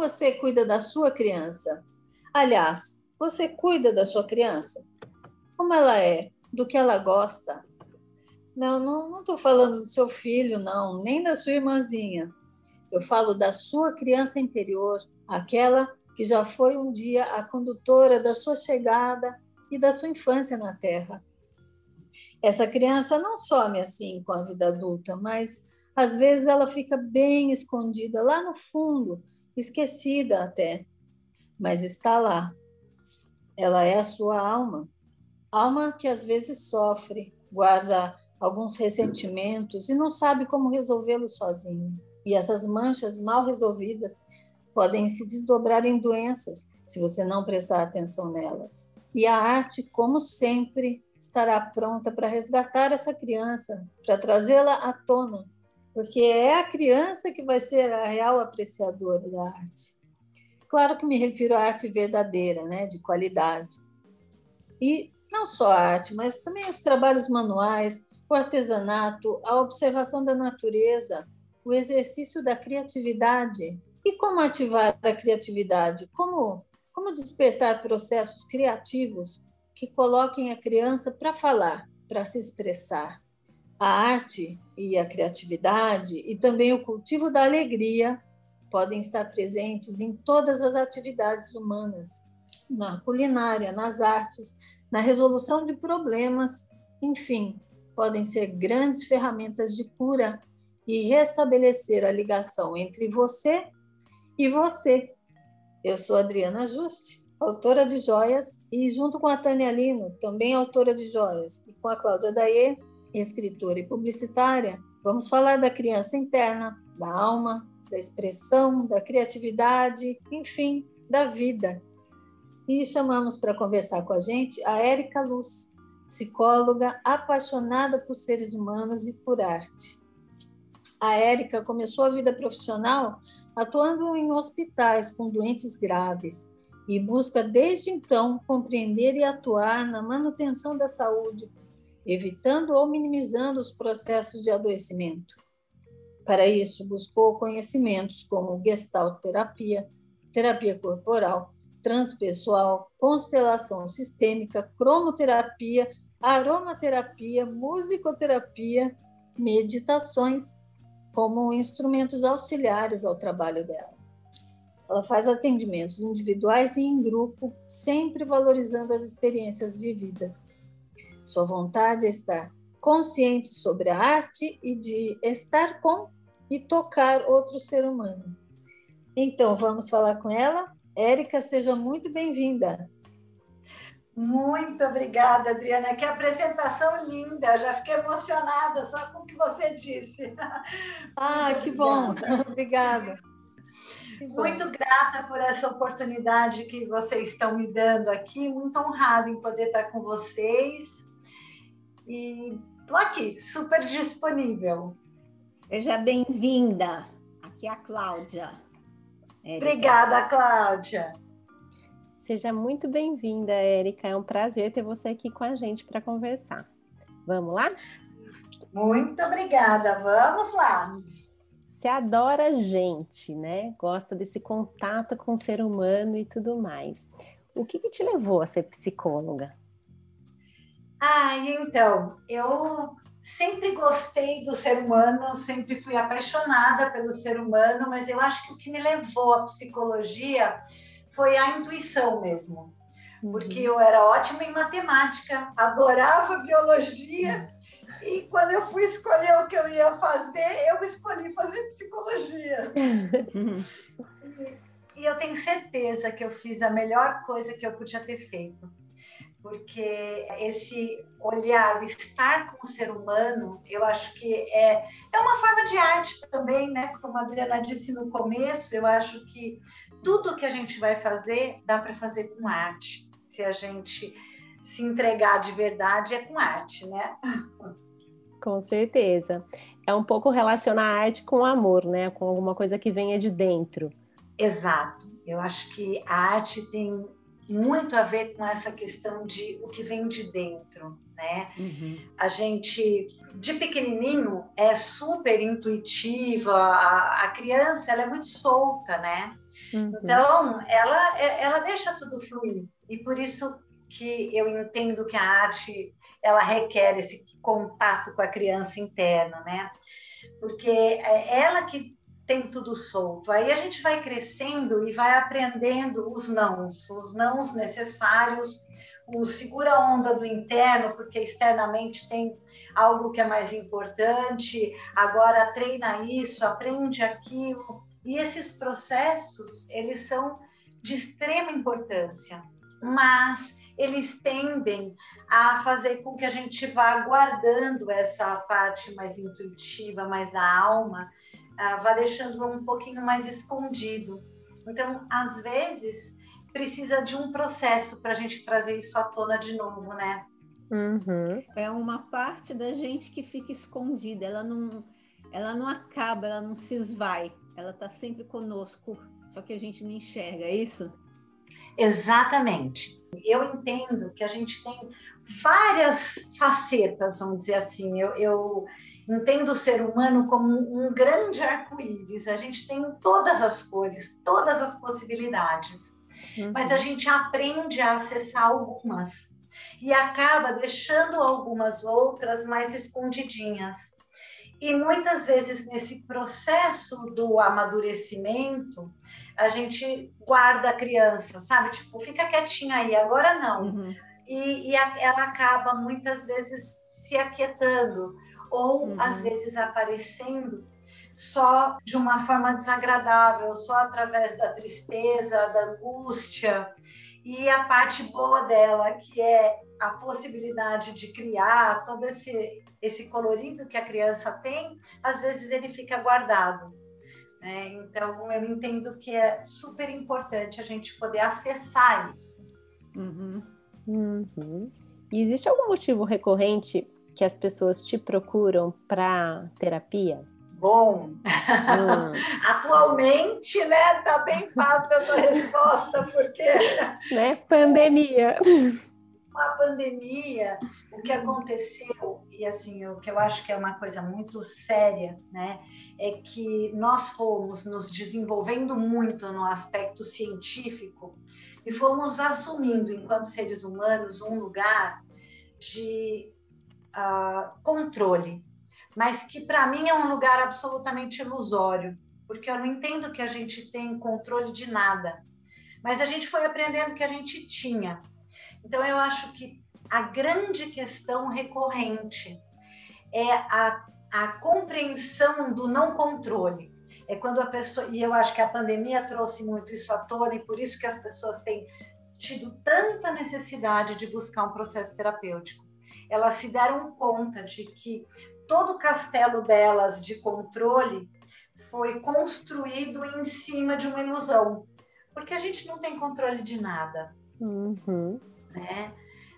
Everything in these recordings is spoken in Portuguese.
você cuida da sua criança? Aliás, você cuida da sua criança? Como ela é? Do que ela gosta? Não, não estou falando do seu filho, não, nem da sua irmãzinha. Eu falo da sua criança interior, aquela que já foi um dia a condutora da sua chegada e da sua infância na Terra. Essa criança não some assim com a vida adulta, mas às vezes ela fica bem escondida lá no fundo, esquecida até, mas está lá. Ela é a sua alma, alma que às vezes sofre, guarda alguns ressentimentos e não sabe como resolvê-los sozinho. E essas manchas mal resolvidas podem se desdobrar em doenças se você não prestar atenção nelas. E a arte, como sempre, estará pronta para resgatar essa criança, para trazê-la à tona, porque é a criança que vai ser a real apreciadora da arte. Claro que me refiro à arte verdadeira, né, de qualidade. E não só a arte, mas também os trabalhos manuais, o artesanato, a observação da natureza, o exercício da criatividade. E como ativar a criatividade? Como, como despertar processos criativos que coloquem a criança para falar, para se expressar? A arte e a criatividade e também o cultivo da alegria podem estar presentes em todas as atividades humanas, na culinária, nas artes, na resolução de problemas, enfim, podem ser grandes ferramentas de cura e restabelecer a ligação entre você e você. Eu sou Adriana Juste, autora de joias, e junto com a Tânia Lino, também autora de joias, e com a Cláudia Daê, escritora e publicitária, vamos falar da criança interna, da alma, da expressão, da criatividade, enfim, da vida. E chamamos para conversar com a gente a Érica Luz, psicóloga apaixonada por seres humanos e por arte a Érica começou a vida profissional atuando em hospitais com doentes graves e busca desde então compreender e atuar na manutenção da saúde, evitando ou minimizando os processos de adoecimento. Para isso, buscou conhecimentos como gestalt terapia, terapia corporal, transpessoal, constelação sistêmica, cromoterapia, aromaterapia, musicoterapia, meditações como instrumentos auxiliares ao trabalho dela. Ela faz atendimentos individuais e em grupo, sempre valorizando as experiências vividas. Sua vontade é estar consciente sobre a arte e de estar com e tocar outro ser humano. Então, vamos falar com ela? Érica, seja muito bem-vinda. Muito obrigada, Adriana. Que apresentação linda. Já fiquei emocionada só com o que você disse. Ah, que bom. obrigada. Muito grata por essa oportunidade que vocês estão me dando aqui. Muito honrada em poder estar com vocês. E estou aqui, super disponível. Seja bem-vinda. Aqui é a Cláudia. Obrigada, Cláudia. Seja muito bem-vinda, Érica. É um prazer ter você aqui com a gente para conversar. Vamos lá? Muito obrigada. Vamos lá. Você adora gente, né? Gosta desse contato com o ser humano e tudo mais. O que, que te levou a ser psicóloga? Ah, então, eu sempre gostei do ser humano, sempre fui apaixonada pelo ser humano, mas eu acho que o que me levou à psicologia foi a intuição mesmo. Porque uhum. eu era ótima em matemática, adorava biologia, e quando eu fui escolher o que eu ia fazer, eu escolhi fazer psicologia. e, e eu tenho certeza que eu fiz a melhor coisa que eu podia ter feito porque esse olhar, o estar com o ser humano, eu acho que é, é uma forma de arte também, né? Como a Adriana disse no começo, eu acho que tudo que a gente vai fazer dá para fazer com arte. Se a gente se entregar de verdade, é com arte, né? Com certeza. É um pouco relacionar a arte com o amor, né? Com alguma coisa que venha de dentro. Exato. Eu acho que a arte tem muito a ver com essa questão de o que vem de dentro, né? Uhum. A gente, de pequenininho, é super intuitiva, a, a criança ela é muito solta, né? Uhum. Então, ela, ela deixa tudo fluir. E por isso que eu entendo que a arte ela requer esse contato com a criança interna, né? Porque é ela que tem tudo solto. Aí a gente vai crescendo e vai aprendendo os nãos, os nãos necessários, o segura onda do interno, porque externamente tem algo que é mais importante, agora treina isso, aprende aquilo. E esses processos, eles são de extrema importância, mas eles tendem a fazer com que a gente vá guardando essa parte mais intuitiva, mais da alma, ah, vá deixando um pouquinho mais escondido. Então, às vezes, precisa de um processo para a gente trazer isso à tona de novo, né? Uhum. É uma parte da gente que fica escondida, ela não, ela não acaba, ela não se esvai, ela está sempre conosco, só que a gente não enxerga, é isso? Exatamente. Eu entendo que a gente tem várias facetas, vamos dizer assim. Eu, eu entendo o ser humano como um grande arco-íris. A gente tem todas as cores, todas as possibilidades. Uhum. Mas a gente aprende a acessar algumas e acaba deixando algumas outras mais escondidinhas. E muitas vezes nesse processo do amadurecimento, a gente guarda a criança, sabe? Tipo, fica quietinha aí, agora não. Uhum. E, e a, ela acaba muitas vezes se aquietando ou uhum. às vezes aparecendo só de uma forma desagradável, só através da tristeza, da angústia. E a parte boa dela, que é a possibilidade de criar todo esse, esse colorido que a criança tem, às vezes ele fica guardado. Né? Então, eu entendo que é super importante a gente poder acessar isso. Uhum. Uhum. E existe algum motivo recorrente que as pessoas te procuram para terapia? Bom, hum. atualmente, né, tá bem fácil essa resposta, porque... Né, pandemia. Uma pandemia, o que aconteceu, e assim, o que eu acho que é uma coisa muito séria, né, é que nós fomos nos desenvolvendo muito no aspecto científico e fomos assumindo, enquanto seres humanos, um lugar de uh, controle, mas que para mim é um lugar absolutamente ilusório, porque eu não entendo que a gente tem controle de nada, mas a gente foi aprendendo que a gente tinha. Então eu acho que a grande questão recorrente é a, a compreensão do não controle. É quando a pessoa, e eu acho que a pandemia trouxe muito isso à tona, e por isso que as pessoas têm tido tanta necessidade de buscar um processo terapêutico elas se deram conta de que todo o castelo delas de controle foi construído em cima de uma ilusão, porque a gente não tem controle de nada, uhum. né?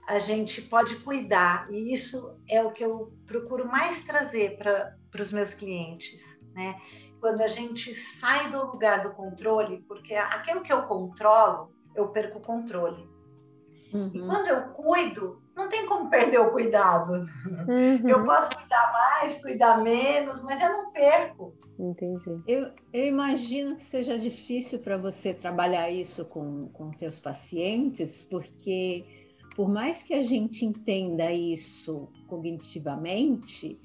A gente pode cuidar e isso é o que eu procuro mais trazer para os meus clientes, né? Quando a gente sai do lugar do controle, porque aquilo que eu controlo, eu perco o controle. Uhum. E quando eu cuido, não tem como perder o cuidado. Uhum. Eu posso cuidar mais, cuidar menos, mas eu não perco. Entendi. Eu, eu imagino que seja difícil para você trabalhar isso com, com teus pacientes, porque por mais que a gente entenda isso cognitivamente,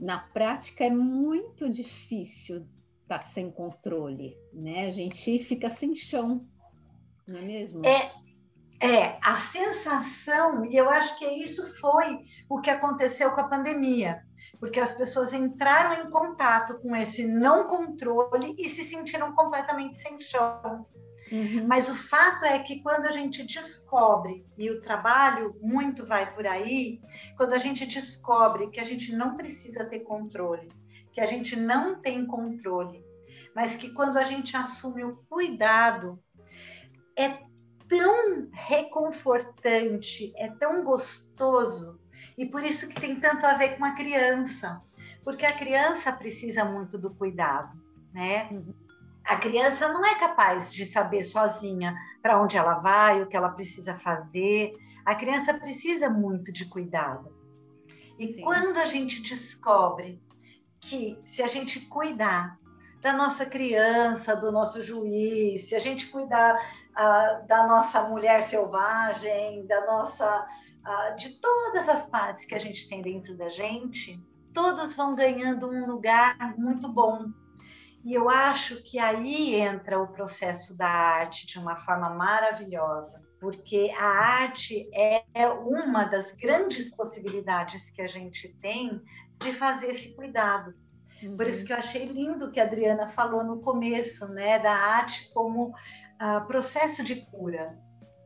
na prática é muito difícil estar tá sem controle, né? A gente fica sem chão, não é mesmo? É, é, a sensação, e eu acho que isso foi o que aconteceu com a pandemia, porque as pessoas entraram em contato com esse não controle e se sentiram completamente sem chão. Uhum. Mas o fato é que quando a gente descobre, e o trabalho muito vai por aí, quando a gente descobre que a gente não precisa ter controle, que a gente não tem controle, mas que quando a gente assume o cuidado, é tão reconfortante, é tão gostoso, e por isso que tem tanto a ver com a criança, porque a criança precisa muito do cuidado, né? A criança não é capaz de saber sozinha para onde ela vai, o que ela precisa fazer. A criança precisa muito de cuidado. E Sim. quando a gente descobre que se a gente cuidar da nossa criança, do nosso juiz, se a gente cuidar uh, da nossa mulher selvagem, da nossa, uh, de todas as partes que a gente tem dentro da gente, todos vão ganhando um lugar muito bom. E eu acho que aí entra o processo da arte de uma forma maravilhosa, porque a arte é uma das grandes possibilidades que a gente tem de fazer esse cuidado. Uhum. Por isso uhum. que eu achei lindo que a Adriana falou no começo, né, da arte como uh, processo de cura.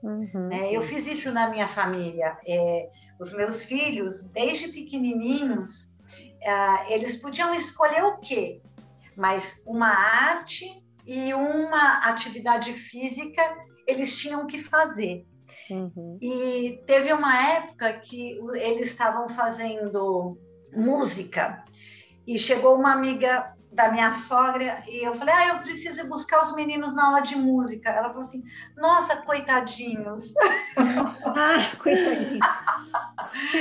Uhum. É, eu fiz isso na minha família. É, os meus filhos, desde pequenininhos, uh, eles podiam escolher o quê? Mas uma arte e uma atividade física eles tinham que fazer. Uhum. E teve uma época que eles estavam fazendo música e chegou uma amiga da minha sogra e eu falei, ah, eu preciso ir buscar os meninos na aula de música. Ela falou assim, nossa, coitadinhos. ah, coitadinhos.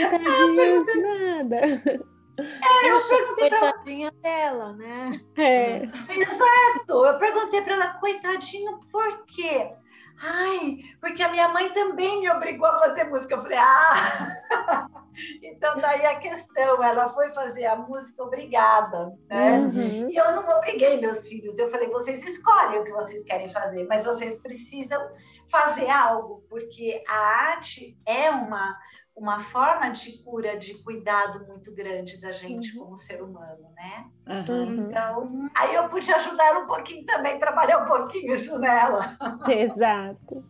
coitadinhos, nada. É, eu perguntei coitadinha pra... dela, né? É. Exato. Eu perguntei para ela, coitadinho, por quê? Ai, porque a minha mãe também me obrigou a fazer música. Eu falei, ah, então daí a questão, ela foi fazer a música obrigada, né? Uhum. E eu não obriguei meus filhos, eu falei, vocês escolhem o que vocês querem fazer, mas vocês precisam fazer algo, porque a arte é uma uma forma de cura, de cuidado muito grande da gente uhum. como ser humano, né? Uhum. Então, aí eu pude ajudar um pouquinho também, trabalhar um pouquinho isso nela. Exato.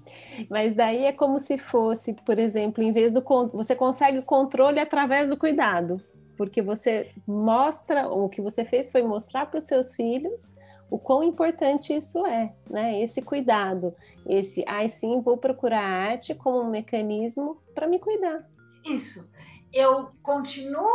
Mas daí é como se fosse, por exemplo, em vez do você consegue o controle através do cuidado, porque você mostra, o que você fez foi mostrar para os seus filhos o quão importante isso é, né? Esse cuidado, esse, ai sim, vou procurar a arte como um mecanismo para me cuidar. Isso. Eu continuo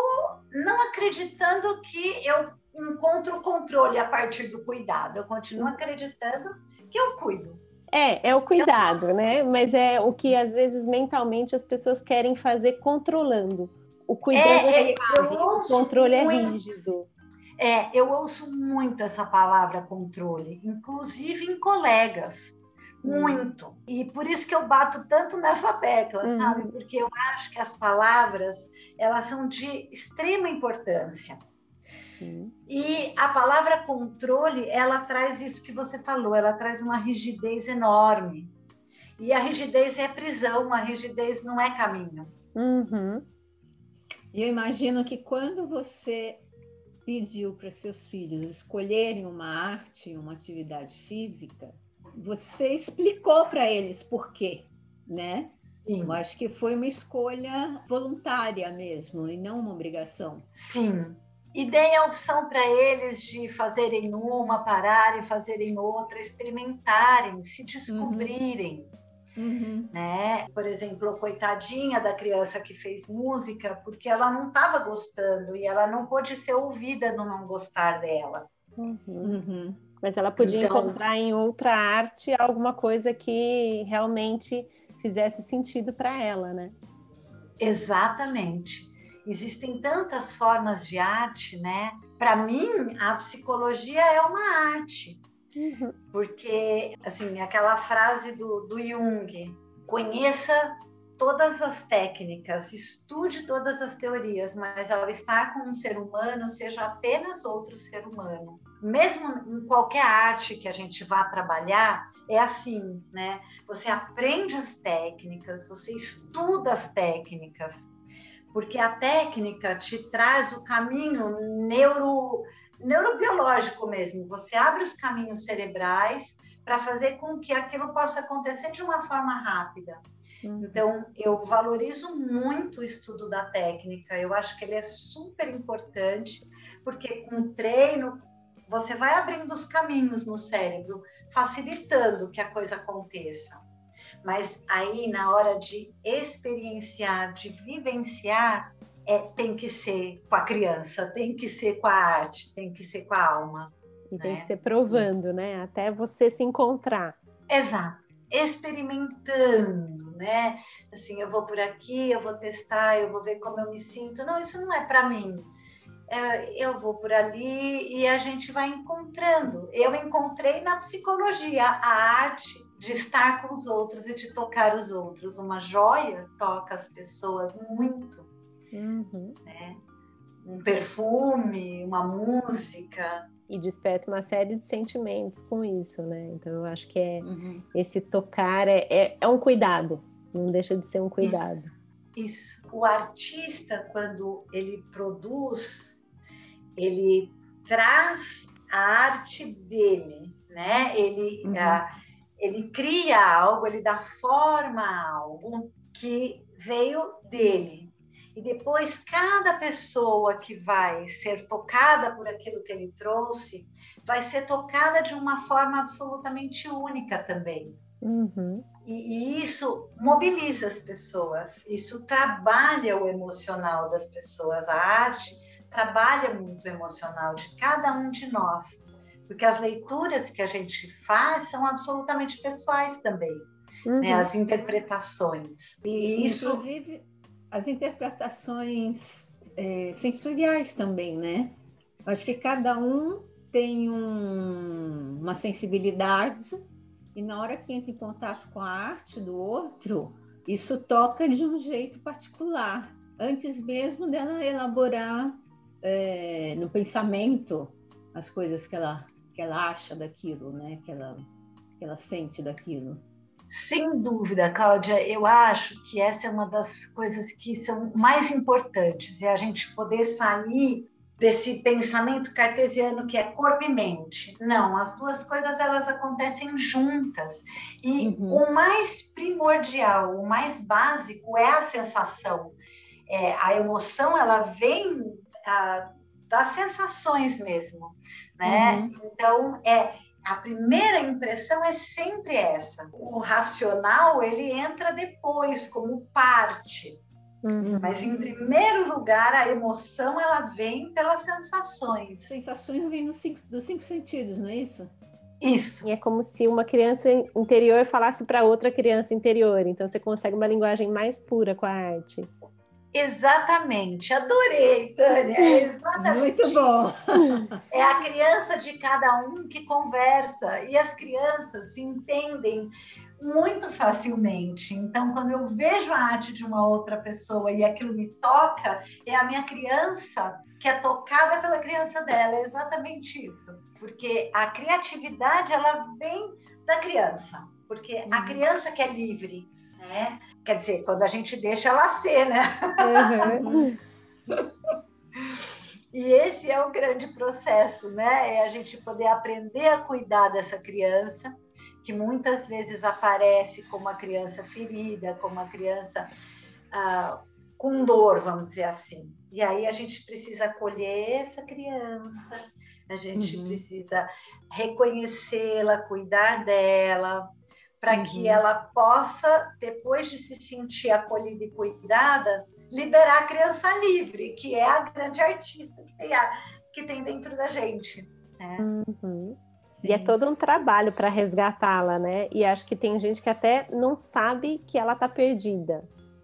não acreditando que eu encontro controle a partir do cuidado. Eu continuo acreditando que eu cuido. É, é o cuidado, eu... né? Mas é o que às vezes mentalmente as pessoas querem fazer controlando. O cuidado é, é, é o controle é muito... é rígido. É, eu ouço muito essa palavra controle, inclusive em colegas. Muito. E por isso que eu bato tanto nessa tecla, uhum. sabe? Porque eu acho que as palavras, elas são de extrema importância. Sim. E a palavra controle, ela traz isso que você falou, ela traz uma rigidez enorme. E a rigidez é prisão, a rigidez não é caminho. Uhum. E eu imagino que quando você pediu para seus filhos escolherem uma arte, uma atividade física, você explicou para eles por quê, né? Sim. Eu acho que foi uma escolha voluntária mesmo e não uma obrigação. Sim. E dei a opção para eles de fazerem uma, pararem, fazerem outra, experimentarem, se descobrirem. Uhum. Né? Por exemplo, coitadinha da criança que fez música, porque ela não estava gostando e ela não pôde ser ouvida no não gostar dela. Uhum. Uhum mas ela podia então, encontrar em outra arte alguma coisa que realmente fizesse sentido para ela, né? Exatamente. Existem tantas formas de arte, né? Para mim, a psicologia é uma arte. Uhum. Porque, assim, aquela frase do, do Jung, conheça todas as técnicas, estude todas as teorias, mas ao estar com um ser humano, seja apenas outro ser humano. Mesmo em qualquer arte que a gente vá trabalhar, é assim, né? Você aprende as técnicas, você estuda as técnicas, porque a técnica te traz o caminho neuro, neurobiológico mesmo. Você abre os caminhos cerebrais para fazer com que aquilo possa acontecer de uma forma rápida. Uhum. Então, eu valorizo muito o estudo da técnica, eu acho que ele é super importante, porque com treino você vai abrindo os caminhos no cérebro, facilitando que a coisa aconteça. Mas aí, na hora de experienciar, de vivenciar, é, tem que ser com a criança, tem que ser com a arte, tem que ser com a alma. E tem que ser provando, né? Até você se encontrar. Exato. Experimentando, né? Assim, eu vou por aqui, eu vou testar, eu vou ver como eu me sinto. Não, isso não é para mim. É, eu vou por ali e a gente vai encontrando. Eu encontrei na psicologia a arte de estar com os outros e de tocar os outros. Uma joia toca as pessoas muito. Uhum. Né? Um perfume, uma música. E desperta uma série de sentimentos com isso, né? Então eu acho que é uhum. esse tocar é, é, é, um cuidado, não deixa de ser um cuidado. Isso. isso. O artista, quando ele produz, ele traz a arte dele, né? Ele, uhum. a, ele cria algo, ele dá forma a algo que veio dele. E depois, cada pessoa que vai ser tocada por aquilo que ele trouxe, vai ser tocada de uma forma absolutamente única também. Uhum. E, e, isso mobiliza as pessoas, isso trabalha o emocional das pessoas. A arte trabalha muito o emocional de cada um de nós porque as leituras que a gente faz são absolutamente pessoais também, né? uhum. né? as interpretações. E isso... Inclusive, as interpretações é, sensoriais também, né? Acho que cada um tem um, uma sensibilidade e na hora que entra em contato com a arte do outro, isso toca de um jeito particular, antes mesmo dela elaborar é, no pensamento as coisas que ela que ela acha daquilo, né? Que ela, que ela sente daquilo. Sem dúvida, Cláudia, eu acho que essa é uma das coisas que são mais importantes, é a gente poder sair desse pensamento cartesiano que é corpo e mente. Não, as duas coisas elas acontecem juntas. E uhum. o mais primordial, o mais básico é a sensação. É, a emoção ela vem ah, das sensações mesmo né? Uhum. Então, é a primeira impressão é sempre essa. O racional ele entra depois como parte. Uhum. Mas em primeiro lugar, a emoção ela vem pelas sensações. Sensações vêm dos cinco, dos cinco sentidos, não é isso? Isso. E é como se uma criança interior falasse para outra criança interior. Então você consegue uma linguagem mais pura com a arte. Exatamente, adorei, Tânia. É exatamente. Muito bom. É a criança de cada um que conversa e as crianças se entendem muito facilmente. Então, quando eu vejo a arte de uma outra pessoa e aquilo me toca, é a minha criança que é tocada pela criança dela. É exatamente isso. Porque a criatividade ela vem da criança, porque a criança que é livre, né? Quer dizer, quando a gente deixa ela ser, né? Uhum. e esse é o grande processo, né? É a gente poder aprender a cuidar dessa criança, que muitas vezes aparece como uma criança ferida, como uma criança ah, com dor, vamos dizer assim. E aí a gente precisa acolher essa criança, a gente uhum. precisa reconhecê-la, cuidar dela, para uhum. que ela possa, depois de se sentir acolhida e cuidada, liberar a criança livre, que é a grande artista que tem, a, que tem dentro da gente. Né? Uhum. E é todo um trabalho para resgatá-la, né? E acho que tem gente que até não sabe que ela está perdida,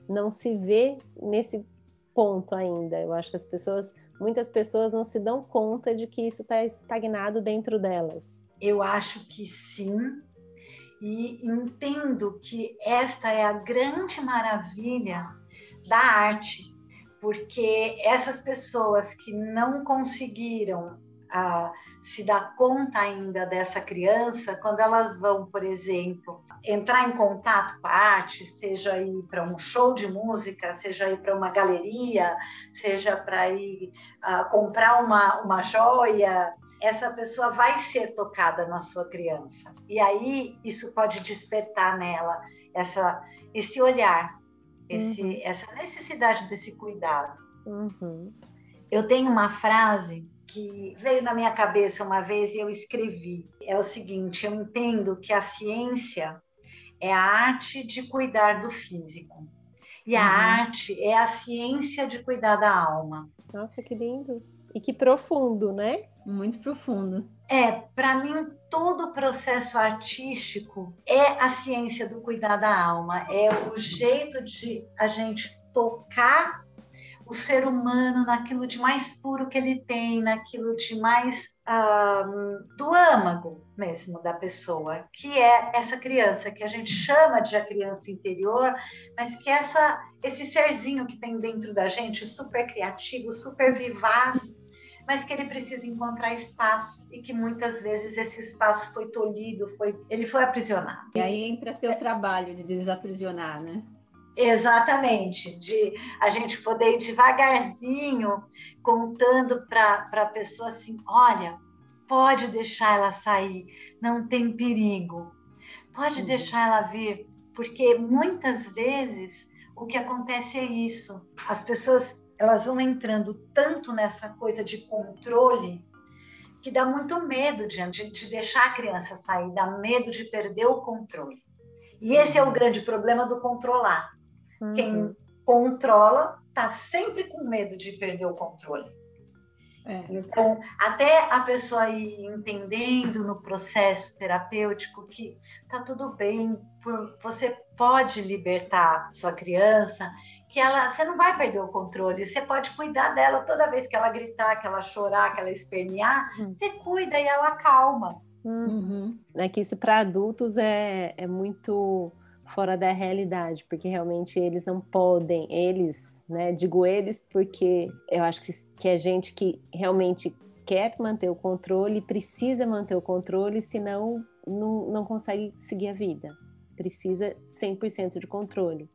não se vê nesse ponto ainda. Eu acho que as pessoas, muitas pessoas não se dão conta de que isso está estagnado dentro delas. Eu acho que sim, e entendo que esta é a grande maravilha da arte, porque essas pessoas que não conseguiram ah, se dar conta ainda dessa criança, quando elas vão, por exemplo, entrar em contato com a arte, seja ir para um show de música, seja ir para uma galeria, seja para ir ah, comprar uma, uma joia, essa pessoa vai ser tocada na sua criança. E aí isso pode despertar nela essa, esse olhar, esse, uhum. essa necessidade desse cuidado. Uhum. Eu tenho uma frase que veio na minha cabeça uma vez e eu escrevi. É o seguinte: eu entendo que a ciência é a arte de cuidar do físico. E a uhum. arte é a ciência de cuidar da alma. Nossa, que lindo! E que profundo, né? Muito profundo. É, para mim, todo o processo artístico é a ciência do cuidar da alma, é o jeito de a gente tocar o ser humano naquilo de mais puro que ele tem, naquilo de mais um, do âmago mesmo da pessoa, que é essa criança que a gente chama de a criança interior, mas que é essa esse serzinho que tem dentro da gente, super criativo, super vivaz, mas que ele precisa encontrar espaço e que muitas vezes esse espaço foi tolhido, foi, ele foi aprisionado. E aí entra teu trabalho de desaprisionar, né? Exatamente, de a gente poder ir devagarzinho contando para a pessoa assim: olha, pode deixar ela sair, não tem perigo, pode uhum. deixar ela vir, porque muitas vezes o que acontece é isso: as pessoas elas vão entrando tanto nessa coisa de controle que dá muito medo de, de deixar a criança sair, dá medo de perder o controle. E esse é o uhum. grande problema do controlar. Uhum. Quem controla está sempre com medo de perder o controle. É. Então, até a pessoa ir entendendo no processo terapêutico que tá tudo bem, você pode libertar sua criança que ela, você não vai perder o controle, você pode cuidar dela toda vez que ela gritar, que ela chorar, que ela espernear, uhum. você cuida e ela calma. Uhum. É que isso para adultos é, é muito fora da realidade, porque realmente eles não podem, eles, né? Digo eles porque eu acho que, que é gente que realmente quer manter o controle, precisa manter o controle, senão não, não consegue seguir a vida. Precisa 100% de controle.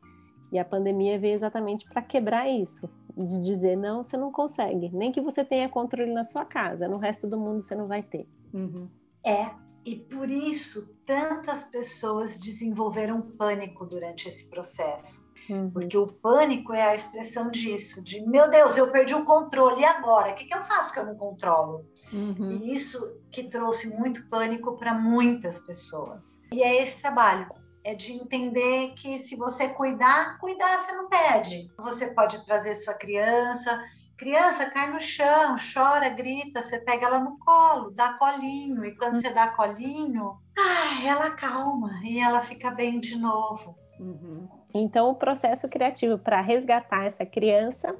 E a pandemia veio exatamente para quebrar isso, de dizer não, você não consegue, nem que você tenha controle na sua casa, no resto do mundo você não vai ter. Uhum. É, e por isso tantas pessoas desenvolveram pânico durante esse processo. Uhum. Porque o pânico é a expressão disso, de meu Deus, eu perdi o controle, e agora? O que, que eu faço que eu não controlo? Uhum. E isso que trouxe muito pânico para muitas pessoas. E é esse trabalho, é de entender que se você cuidar, cuidar você não perde. Você pode trazer sua criança, criança cai no chão, chora, grita, você pega ela no colo, dá colinho, e quando você dá colinho, ai, ela calma e ela fica bem de novo. Uhum. Então, o processo criativo para resgatar essa criança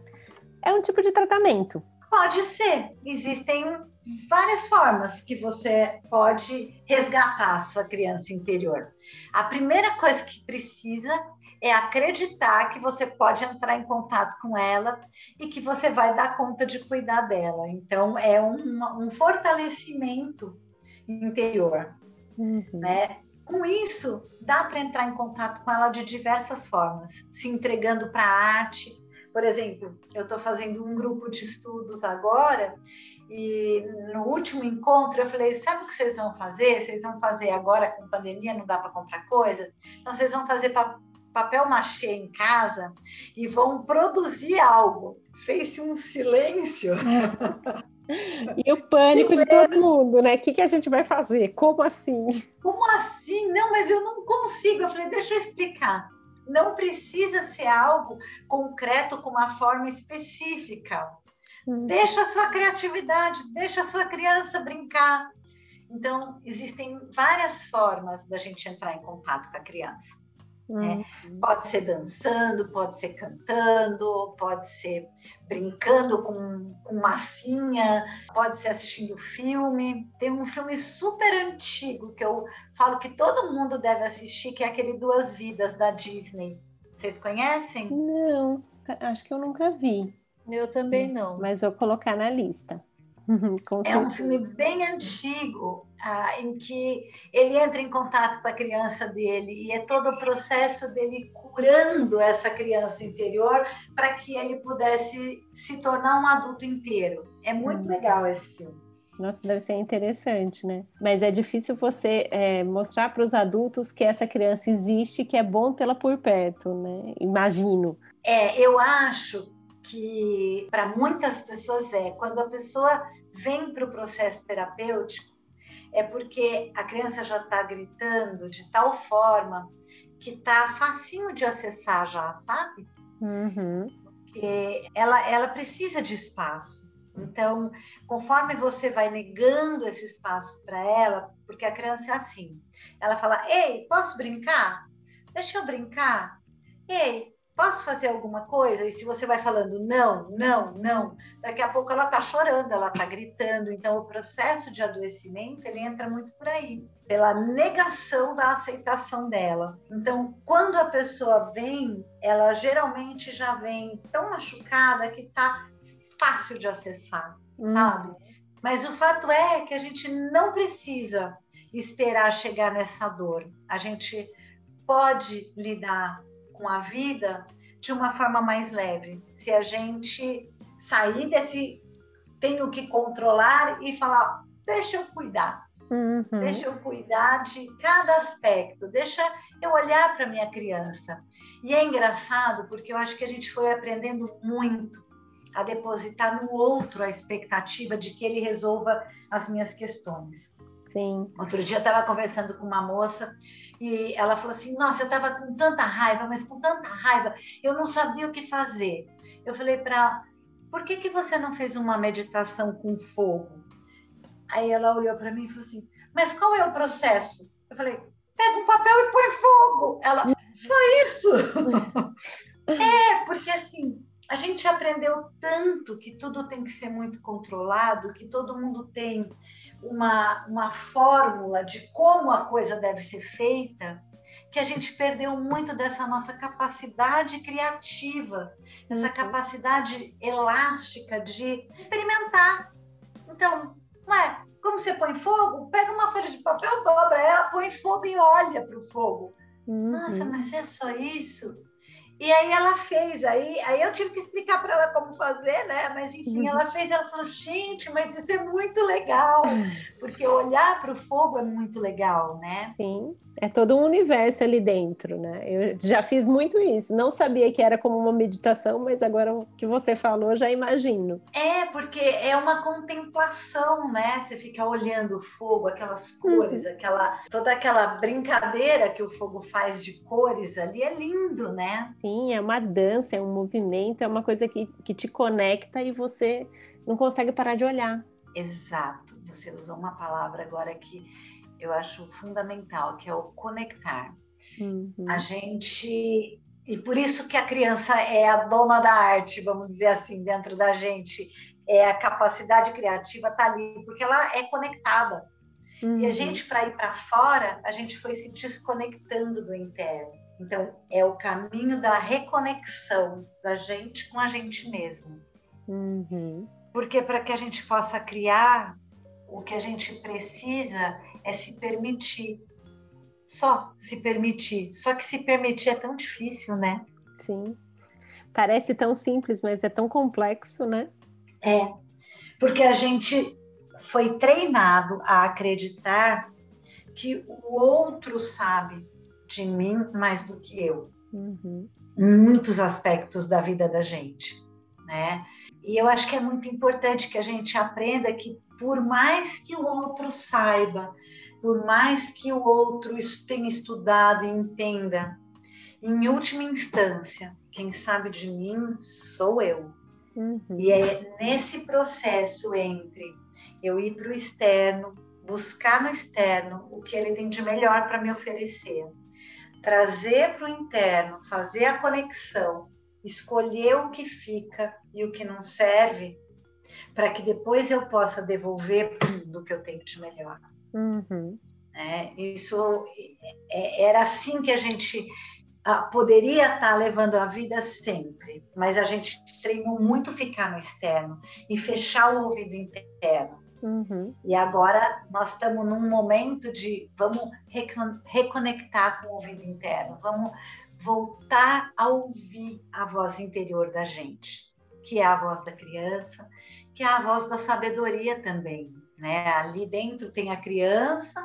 é um tipo de tratamento. Pode ser. Existem várias formas que você pode resgatar a sua criança interior. A primeira coisa que precisa é acreditar que você pode entrar em contato com ela e que você vai dar conta de cuidar dela. Então, é um, um fortalecimento interior. Uhum. Né? Com isso, dá para entrar em contato com ela de diversas formas, se entregando para a arte. Por exemplo, eu estou fazendo um grupo de estudos agora e no último encontro eu falei: sabe o que vocês vão fazer? Vocês vão fazer agora com pandemia, não dá para comprar coisa? Então vocês vão fazer pa papel machê em casa e vão produzir algo. Fez-se um silêncio. E o pânico de todo mundo, né? O que, que a gente vai fazer? Como assim? Como assim? Não, mas eu não consigo. Eu falei, deixa eu explicar. Não precisa ser algo concreto com uma forma específica. Hum. Deixa a sua criatividade, deixa a sua criança brincar. Então, existem várias formas da gente entrar em contato com a criança. Né? Uhum. Pode ser dançando, pode ser cantando, pode ser brincando com, com massinha, pode ser assistindo filme. Tem um filme super antigo que eu falo que todo mundo deve assistir, que é aquele Duas Vidas da Disney. Vocês conhecem? Não, acho que eu nunca vi. Eu também não. Mas vou colocar na lista. é um filme bem antigo, ah, em que ele entra em contato com a criança dele e é todo o processo dele curando essa criança interior para que ele pudesse se tornar um adulto inteiro. É muito hum. legal esse filme. Nossa, deve ser interessante, né? Mas é difícil você é, mostrar para os adultos que essa criança existe, que é bom tê-la por perto, né? Imagino. É, eu acho que para muitas pessoas é quando a pessoa vem para o processo terapêutico é porque a criança já está gritando de tal forma que está facinho de acessar já, sabe? Uhum. Porque ela, ela precisa de espaço. Então, conforme você vai negando esse espaço para ela, porque a criança é assim, ela fala: Ei, posso brincar? Deixa eu brincar. Ei, posso fazer alguma coisa? E se você vai falando não, não, não, daqui a pouco ela está chorando, ela está gritando. Então, o processo de adoecimento ele entra muito por aí, pela negação da aceitação dela. Então, quando a pessoa vem, ela geralmente já vem tão machucada que está fácil de acessar, hum. sabe? Mas o fato é que a gente não precisa esperar chegar nessa dor. A gente pode lidar com a vida de uma forma mais leve. Se a gente sair desse tenho que controlar e falar, deixa eu cuidar. Uhum. Deixa eu cuidar de cada aspecto, deixa eu olhar para minha criança. E é engraçado porque eu acho que a gente foi aprendendo muito a depositar no outro a expectativa de que ele resolva as minhas questões. Sim. Outro dia eu estava conversando com uma moça e ela falou assim: Nossa, eu estava com tanta raiva, mas com tanta raiva, eu não sabia o que fazer. Eu falei para Por que, que você não fez uma meditação com fogo? Aí ela olhou para mim e falou assim: Mas qual é o processo? Eu falei: Pega um papel e põe fogo. Ela: Só isso? é, porque assim a gente aprendeu tanto que tudo tem que ser muito controlado, que todo mundo tem uma, uma fórmula de como a coisa deve ser feita, que a gente perdeu muito dessa nossa capacidade criativa, essa uhum. capacidade elástica de experimentar. Então, ué, como você põe fogo? Pega uma folha de papel, dobra ela, põe fogo e olha para o fogo. Uhum. Nossa, mas é só isso? E aí ela fez, aí, aí eu tive que explicar para ela como fazer, né? Mas enfim, uhum. ela fez, ela falou, gente, mas isso é muito legal, porque olhar para o fogo é muito legal, né? Sim, é todo um universo ali dentro, né? Eu já fiz muito isso, não sabia que era como uma meditação, mas agora o que você falou, já imagino. É, porque é uma contemplação, né? Você fica olhando o fogo, aquelas cores, uhum. aquela toda aquela brincadeira que o fogo faz de cores ali, é lindo, né? Sim, é uma dança, é um movimento, é uma coisa que, que te conecta e você não consegue parar de olhar. Exato. Você usou uma palavra agora que eu acho fundamental, que é o conectar. Uhum. A gente. E por isso que a criança é a dona da arte, vamos dizer assim, dentro da gente. É a capacidade criativa tá ali, porque ela é conectada. Uhum. E a uhum. gente, para ir para fora, a gente foi se desconectando do interno. Então, é o caminho da reconexão da gente com a gente mesmo. Uhum. Porque para que a gente possa criar, o que a gente precisa é se permitir. Só se permitir. Só que se permitir é tão difícil, né? Sim. Parece tão simples, mas é tão complexo, né? É. Porque a gente foi treinado a acreditar que o outro sabe de mim mais do que eu. Uhum. Muitos aspectos da vida da gente, né? E eu acho que é muito importante que a gente aprenda que por mais que o outro saiba, por mais que o outro tenha estudado e entenda, em última instância, quem sabe de mim sou eu. Uhum. E é nesse processo entre eu ir para o externo, buscar no externo o que ele tem de melhor para me oferecer, trazer para o interno, fazer a conexão, escolher o que fica e o que não serve, para que depois eu possa devolver do que eu tenho de melhor. Uhum. É, isso é, era assim que a gente ah, poderia estar tá levando a vida sempre, mas a gente treinou muito ficar no externo e fechar o ouvido interno. Uhum. E agora nós estamos num momento de vamos reconectar com o ouvido interno, vamos voltar a ouvir a voz interior da gente, que é a voz da criança, que é a voz da sabedoria também. Né? Ali dentro tem a criança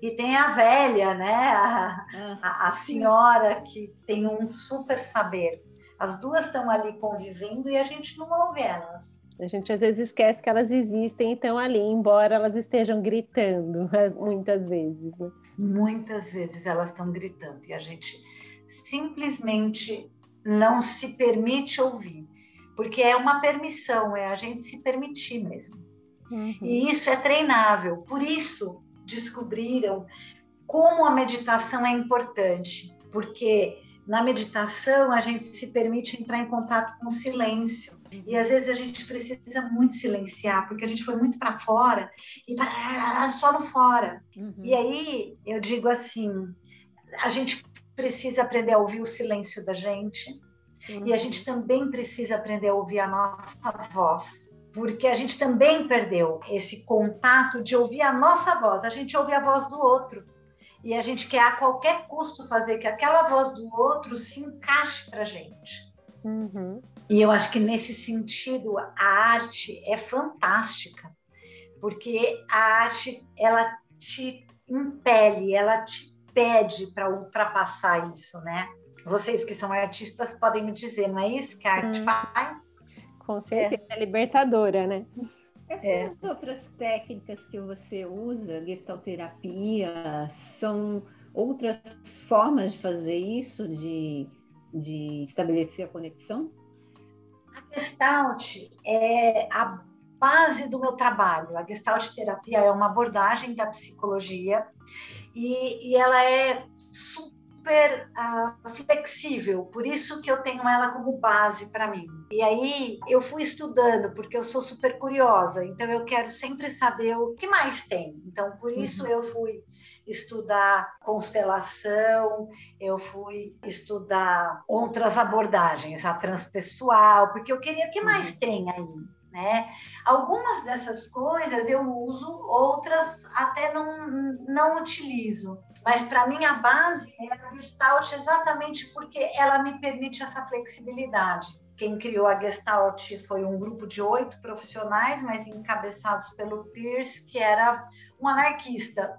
e tem a velha, né? a, a, a senhora que tem um super saber. As duas estão ali convivendo e a gente não ouve elas. A gente às vezes esquece que elas existem e estão ali, embora elas estejam gritando muitas vezes. Né? Muitas vezes elas estão gritando e a gente simplesmente não se permite ouvir. porque é uma permissão, é a gente se permitir mesmo. Uhum. E isso é treinável. Por isso descobriram como a meditação é importante, porque na meditação a gente se permite entrar em contato com o silêncio. E às vezes a gente precisa muito silenciar, porque a gente foi muito para fora e para só no fora. Uhum. E aí eu digo assim, a gente precisa aprender a ouvir o silêncio da gente, e a gente também precisa aprender a ouvir a nossa voz, porque a gente também perdeu esse contato de ouvir a nossa voz. A gente ouve a voz do outro e a gente quer a qualquer custo fazer que aquela voz do outro se encaixe para gente. Uhum. E eu acho que nesse sentido a arte é fantástica, porque a arte ela te impele, ela te pede para ultrapassar isso, né? Vocês que são artistas podem me dizer, não é isso que a arte Hum. faz? Com certeza, é. libertadora, né? Essas outras técnicas que você usa, gestalterapia, são outras formas de fazer isso, de, de estabelecer a conexão? A Gestalt é a base do meu trabalho. A Gestalt terapia é uma abordagem da psicologia e, e ela é super ah, flexível, por isso que eu tenho ela como base para mim. E aí eu fui estudando, porque eu sou super curiosa, então eu quero sempre saber o que mais tem. Então, por isso eu fui estudar constelação, eu fui estudar outras abordagens, a transpessoal, porque eu queria o que mais tem aí. Né? Algumas dessas coisas eu uso, outras até não, não utilizo. Mas para mim a base é a Gestalt exatamente porque ela me permite essa flexibilidade. Quem criou a Gestalt foi um grupo de oito profissionais, mas encabeçados pelo Pierce, que era um anarquista.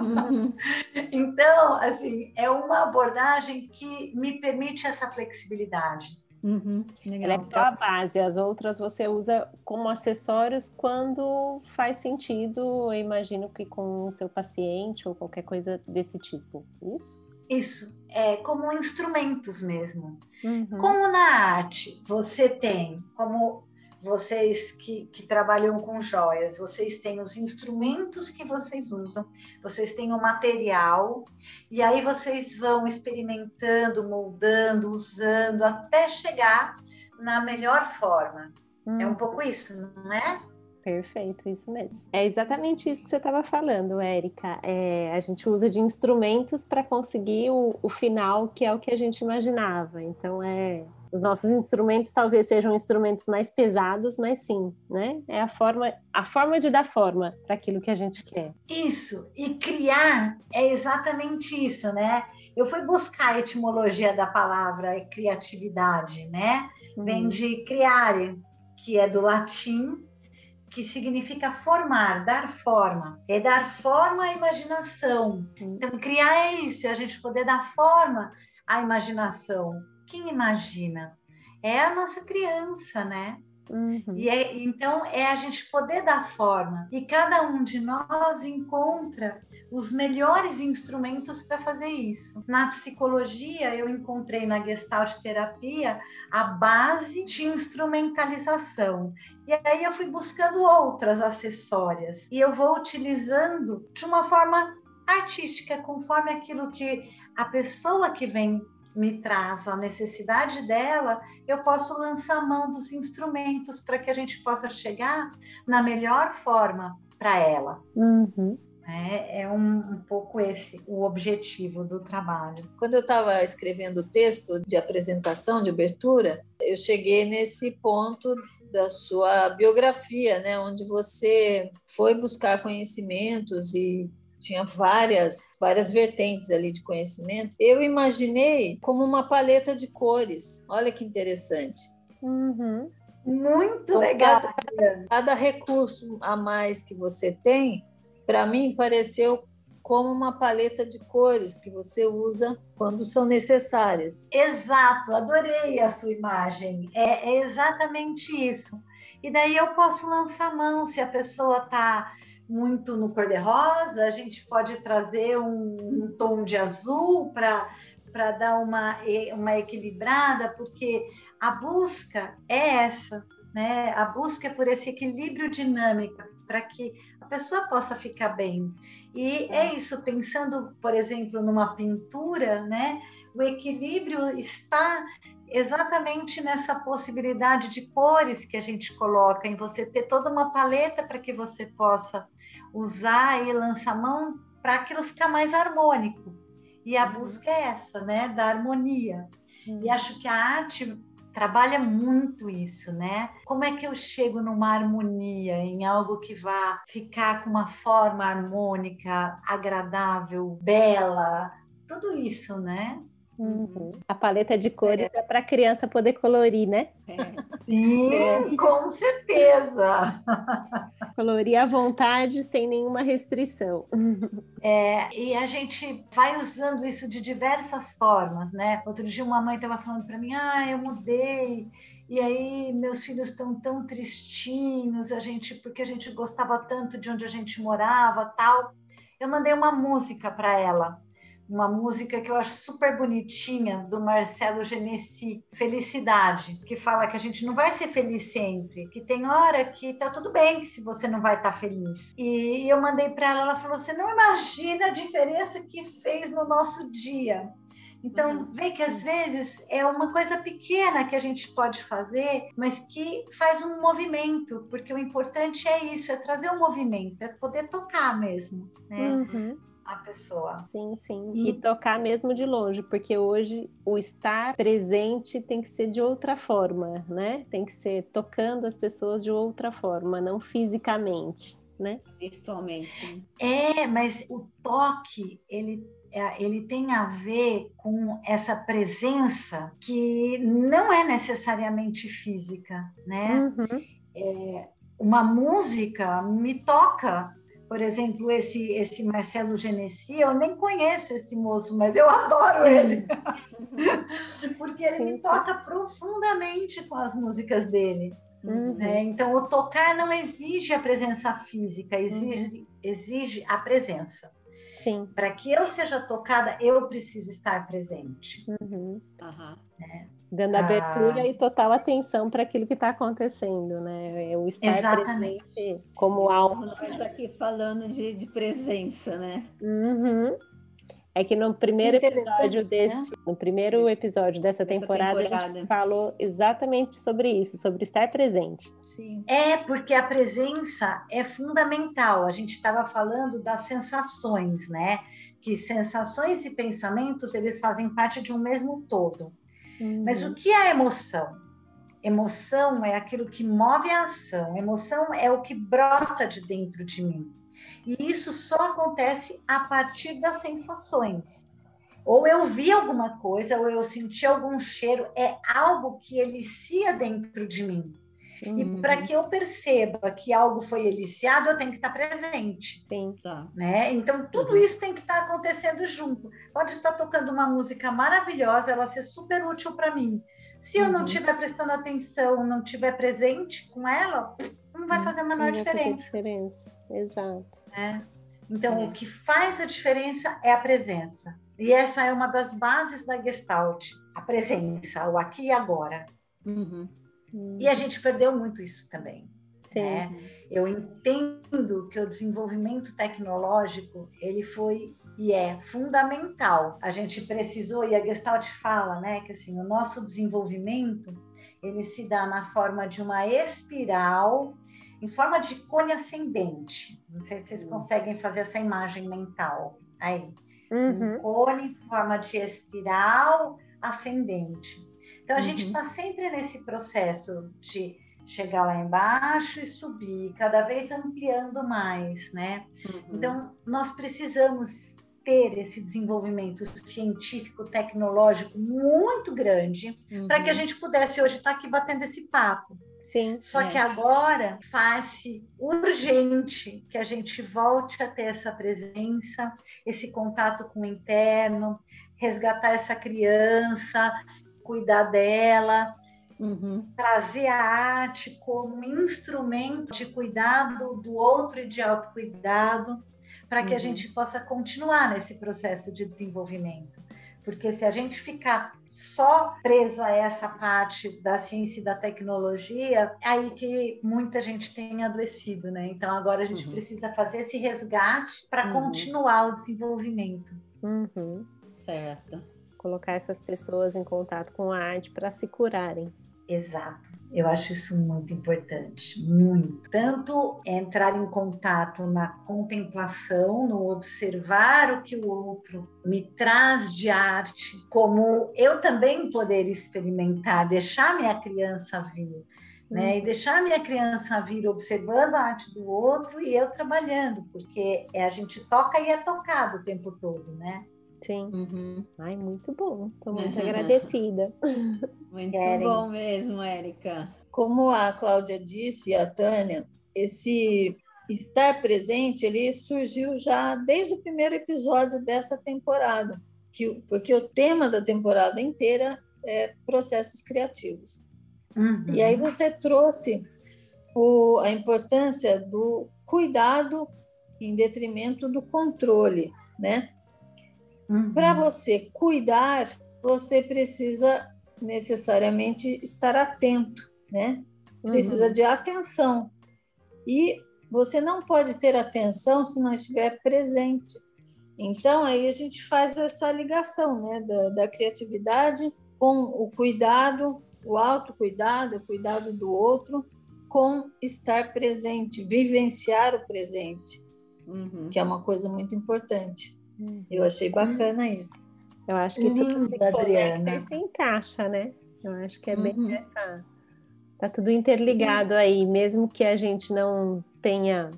Uhum. então, assim, é uma abordagem que me permite essa flexibilidade. Uhum, Ela é só a base, as outras você usa como acessórios quando faz sentido, eu imagino que com o seu paciente ou qualquer coisa desse tipo, isso? Isso, é como instrumentos mesmo. Uhum. Como na arte você tem, como vocês que, que, trabalham com joias, vocês têm os instrumentos que vocês usam, vocês têm o material, e aí vocês vão experimentando, moldando, usando, até chegar na melhor forma. Uhum. É um pouco isso, não é? Perfeito, isso mesmo. É exatamente isso que você estava falando, Érica. É, a gente usa de instrumentos para conseguir o, o final, que é o que a gente imaginava. Então, é os nossos instrumentos talvez sejam instrumentos mais pesados, mas sim, né? É a forma, a forma de dar forma para aquilo que a gente quer. Isso. E criar é exatamente isso, né? Eu fui buscar a etimologia da palavra criatividade, né? Uhum. Vem de criare, que é do latim, que significa formar, dar forma. É dar forma à imaginação. Então, criar é isso, é a gente poder dar forma à imaginação quem imagina? É a nossa criança, né? Uhum. E é, então é a gente poder dar forma. E cada um de nós encontra os melhores instrumentos para fazer isso. Na psicologia, eu encontrei na Gestalt terapia a base de instrumentalização. E aí eu fui buscando outras acessórias. E eu vou utilizando de uma forma artística, conforme aquilo que a pessoa que vem me traz a necessidade dela, eu posso lançar mão dos instrumentos para que a gente possa chegar na melhor forma para ela. Uhum. É, é um, um, pouco esse o objetivo do trabalho. Quando eu estava escrevendo o texto de apresentação, de abertura, eu cheguei nesse ponto da sua biografia, né, onde você foi buscar conhecimentos e tinha várias, várias vertentes ali de conhecimento. Eu imaginei como uma paleta de cores. Olha que interessante. Uhum. Muito então, legal. Cada, cada recurso a mais que você tem, para mim, pareceu como uma paleta de cores que você usa quando são necessárias. Exato, adorei a sua imagem. É, é exatamente isso. E daí eu posso lançar mão se a pessoa está muito no cor-de-rosa, a gente pode trazer um, um tom de azul para dar uma, uma equilibrada, porque a busca é essa, né? A busca é por esse equilíbrio dinâmico para que a pessoa possa ficar bem. E é isso, pensando, por exemplo, numa pintura, né? O equilíbrio está exatamente nessa possibilidade de cores que a gente coloca, em você ter toda uma paleta para que você possa usar e lançar mão para aquilo ficar mais harmônico. E a uhum. busca é essa, né, da harmonia. Uhum. E acho que a arte trabalha muito isso, né? Como é que eu chego numa harmonia, em algo que vá ficar com uma forma harmônica, agradável, bela, tudo isso, né? Uhum. A paleta de cores é, é para a criança poder colorir, né? É. Sim, é. com certeza. Colorir à vontade, sem nenhuma restrição. É, e a gente vai usando isso de diversas formas, né? Outro dia uma mãe estava falando para mim, ah, eu mudei, e aí meus filhos estão tão tristinhos, a gente, porque a gente gostava tanto de onde a gente morava, tal. Eu mandei uma música para ela uma música que eu acho super bonitinha do Marcelo Genesi, Felicidade, que fala que a gente não vai ser feliz sempre, que tem hora que tá tudo bem se você não vai estar tá feliz. E eu mandei para ela, ela falou: "Você não imagina a diferença que fez no nosso dia". Então, uhum. vê que às vezes é uma coisa pequena que a gente pode fazer, mas que faz um movimento, porque o importante é isso, é trazer um movimento, é poder tocar mesmo, né? Uhum a pessoa. Sim, sim. E... e... tocar mesmo de longe, porque hoje o estar presente tem que ser de outra forma, né? Tem que ser tocando as pessoas de outra forma, não fisicamente, né? Virtualmente. É, mas o toque, ele é, ele tem a ver com essa presença que não é necessariamente física, né? Uhum. É, uma música me toca por exemplo, esse, esse Marcelo Genesi, eu nem conheço esse moço, mas eu adoro ele. Porque ele me toca profundamente com as músicas dele. Uhum. Né? Então, o tocar não exige a presença física, exige, uhum. exige a presença. Sim. Para que eu seja tocada, eu preciso estar presente. Uhum. Né? Dando ah. abertura e total atenção para aquilo que está acontecendo, né? O estar Exatamente. presente como alma. Nós aqui falando de, de presença, né? Uhum. É que no primeiro episódio né? desse, né? no primeiro episódio dessa temporada, temporada, a gente falou exatamente sobre isso, sobre estar presente. Sim. É, porque a presença é fundamental. A gente estava falando das sensações, né? Que sensações e pensamentos, eles fazem parte de um mesmo todo. Uhum. Mas o que é emoção? Emoção é aquilo que move a ação. Emoção é o que brota de dentro de mim. E isso só acontece a partir das sensações. Ou eu vi alguma coisa, ou eu senti algum cheiro, é algo que elicia dentro de mim. Uhum. E para que eu perceba que algo foi eliciado, eu tenho que estar presente. Sim, tá. Né? Então, tudo uhum. isso tem que estar acontecendo junto. Pode estar tocando uma música maravilhosa, ela ser super útil para mim. Se eu não estiver uhum. prestando atenção, não estiver presente com ela, não vai fazer a menor diferença. diferença. Exato. Né? Então, é. o que faz a diferença é a presença. E essa é uma das bases da Gestalt, a presença, o aqui e agora. Uhum. E a gente perdeu muito isso também. Sim. Né? Eu entendo que o desenvolvimento tecnológico ele foi e é fundamental. A gente precisou e a Gestalt fala, né, que assim o nosso desenvolvimento ele se dá na forma de uma espiral em forma de cone ascendente. Não sei se vocês conseguem fazer essa imagem mental aí. Uhum. Um cone em forma de espiral ascendente. Então a uhum. gente está sempre nesse processo de chegar lá embaixo e subir, cada vez ampliando mais, né? Uhum. Então nós precisamos ter esse desenvolvimento científico, tecnológico muito grande uhum. para que a gente pudesse hoje estar tá aqui batendo esse papo. Sim, Só é. que agora faz-se urgente que a gente volte a ter essa presença, esse contato com o interno, resgatar essa criança, cuidar dela, uhum. trazer a arte como instrumento de cuidado do outro e de autocuidado, para que uhum. a gente possa continuar nesse processo de desenvolvimento. Porque se a gente ficar só preso a essa parte da ciência e da tecnologia, é aí que muita gente tem adoecido, né? Então agora a gente uhum. precisa fazer esse resgate para uhum. continuar o desenvolvimento. Uhum. Certo. Colocar essas pessoas em contato com a arte para se curarem. Exato. Eu acho isso muito importante, muito. Tanto entrar em contato na contemplação, no observar o que o outro me traz de arte, como eu também poder experimentar, deixar minha criança vir. Né? Uhum. E deixar minha criança vir observando a arte do outro e eu trabalhando, porque é, a gente toca e é tocado o tempo todo, né? Sim. Uhum. Ai, muito bom. Estou muito agradecida. Muito Querem. bom mesmo, Érica. Como a Cláudia disse, a Tânia, esse estar presente, ele surgiu já desde o primeiro episódio dessa temporada, que, porque o tema da temporada inteira é processos criativos. Uhum. E aí você trouxe o, a importância do cuidado em detrimento do controle, né? Uhum. Para você cuidar, você precisa necessariamente estar atento, né? Precisa uhum. de atenção. E você não pode ter atenção se não estiver presente. Então, aí a gente faz essa ligação né, da, da criatividade com o cuidado, o autocuidado, o cuidado do outro, com estar presente, vivenciar o presente, uhum. que é uma coisa muito importante. Uhum. Eu achei bacana isso. Eu acho que tudo se Adriana. e se encaixa, né? Eu acho que é bem uhum. essa. Tá tudo interligado aí, mesmo que a gente não tenha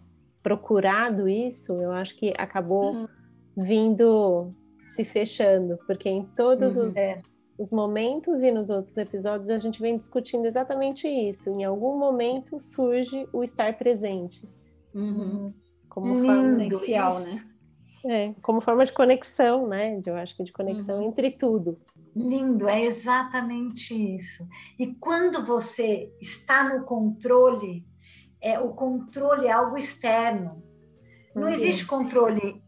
procurado isso, eu acho que acabou uhum. vindo se fechando, porque em todos uhum. os, é. os momentos e nos outros episódios a gente vem discutindo exatamente isso. Em algum momento surge o estar presente. Uhum. Como forma essencial, né? É, como forma de conexão, né? Eu acho que de conexão uhum. entre tudo. Lindo, é exatamente isso. E quando você está no controle, é, o controle é algo externo. Não Sim. existe controle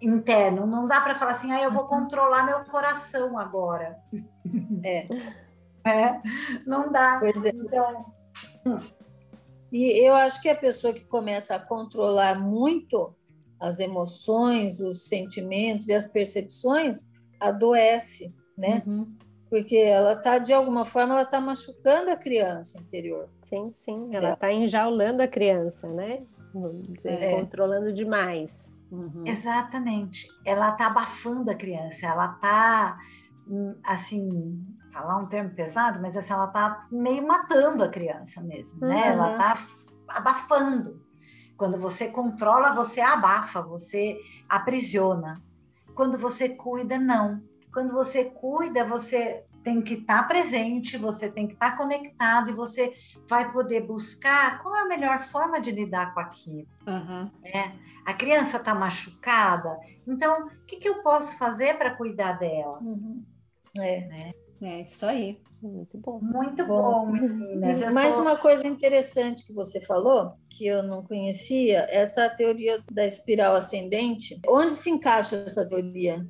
interno. Não dá para falar assim, ah, eu vou controlar meu coração agora. É. é não dá. Pois é. Então... E eu acho que a pessoa que começa a controlar muito as emoções, os sentimentos e as percepções, adoece, né? Uhum. Porque ela está, de alguma forma, ela está machucando a criança interior. Sim, sim, ela está é. enjaulando a criança, né? Dizer, é. Controlando demais. Uhum. Exatamente. Ela está abafando a criança, ela está, hum, assim, falar um termo pesado, mas assim, ela está meio matando a criança mesmo, né? Uhum. Ela está abafando. Quando você controla, você abafa, você aprisiona. Quando você cuida, não. Quando você cuida, você tem que estar tá presente, você tem que estar tá conectado e você vai poder buscar qual é a melhor forma de lidar com aquilo. Uhum. A criança está machucada, então o que, que, eu posso fazer para cuidar dela? Uhum. É. Né? É isso aí. Muito bom. Muito bom, meninas. Mais sou... uma coisa interessante que você falou, que eu não conhecia, essa teoria da espiral ascendente. Onde se encaixa essa teoria?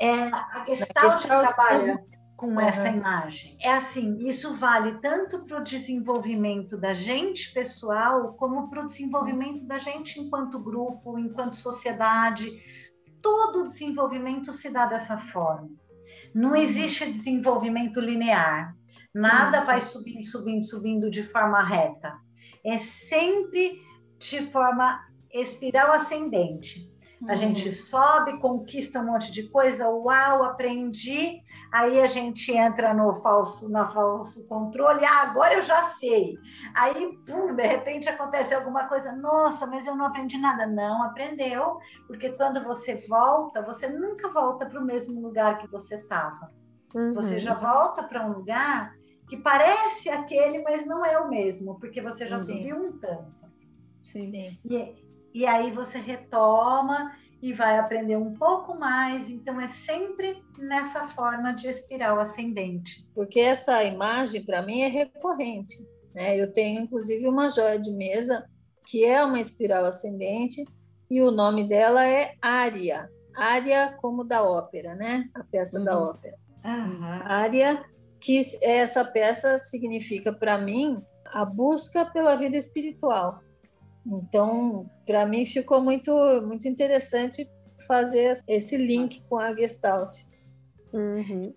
É a questão que trabalha com uhum. essa imagem. É assim, isso vale tanto para o desenvolvimento da gente pessoal, como para o desenvolvimento da gente enquanto grupo, enquanto sociedade. Todo o desenvolvimento se dá dessa forma. Não uhum. existe desenvolvimento linear. Nada vai subindo, subindo, subindo de forma reta. É sempre de forma espiral ascendente. A uhum. gente sobe, conquista um monte de coisa, uau, aprendi. Aí a gente entra no falso, na falso controle, ah, agora eu já sei. Aí, pum, de repente acontece alguma coisa, nossa, mas eu não aprendi nada. Não aprendeu, porque quando você volta, você nunca volta para o mesmo lugar que você estava. Uhum. Você já volta para um lugar que parece aquele, mas não é o mesmo, porque você já Sim. subiu um tanto. Sim. E, e aí você retoma e vai aprender um pouco mais. Então, é sempre nessa forma de espiral ascendente. Porque essa imagem, para mim, é recorrente. Né? Eu tenho, inclusive, uma joia de mesa que é uma espiral ascendente e o nome dela é Ária, área como da ópera, né? A peça uhum. da ópera. Uhum. Área que essa peça significa para mim a busca pela vida espiritual. Então, para mim ficou muito muito interessante fazer esse link com a Gestalt. Uhum.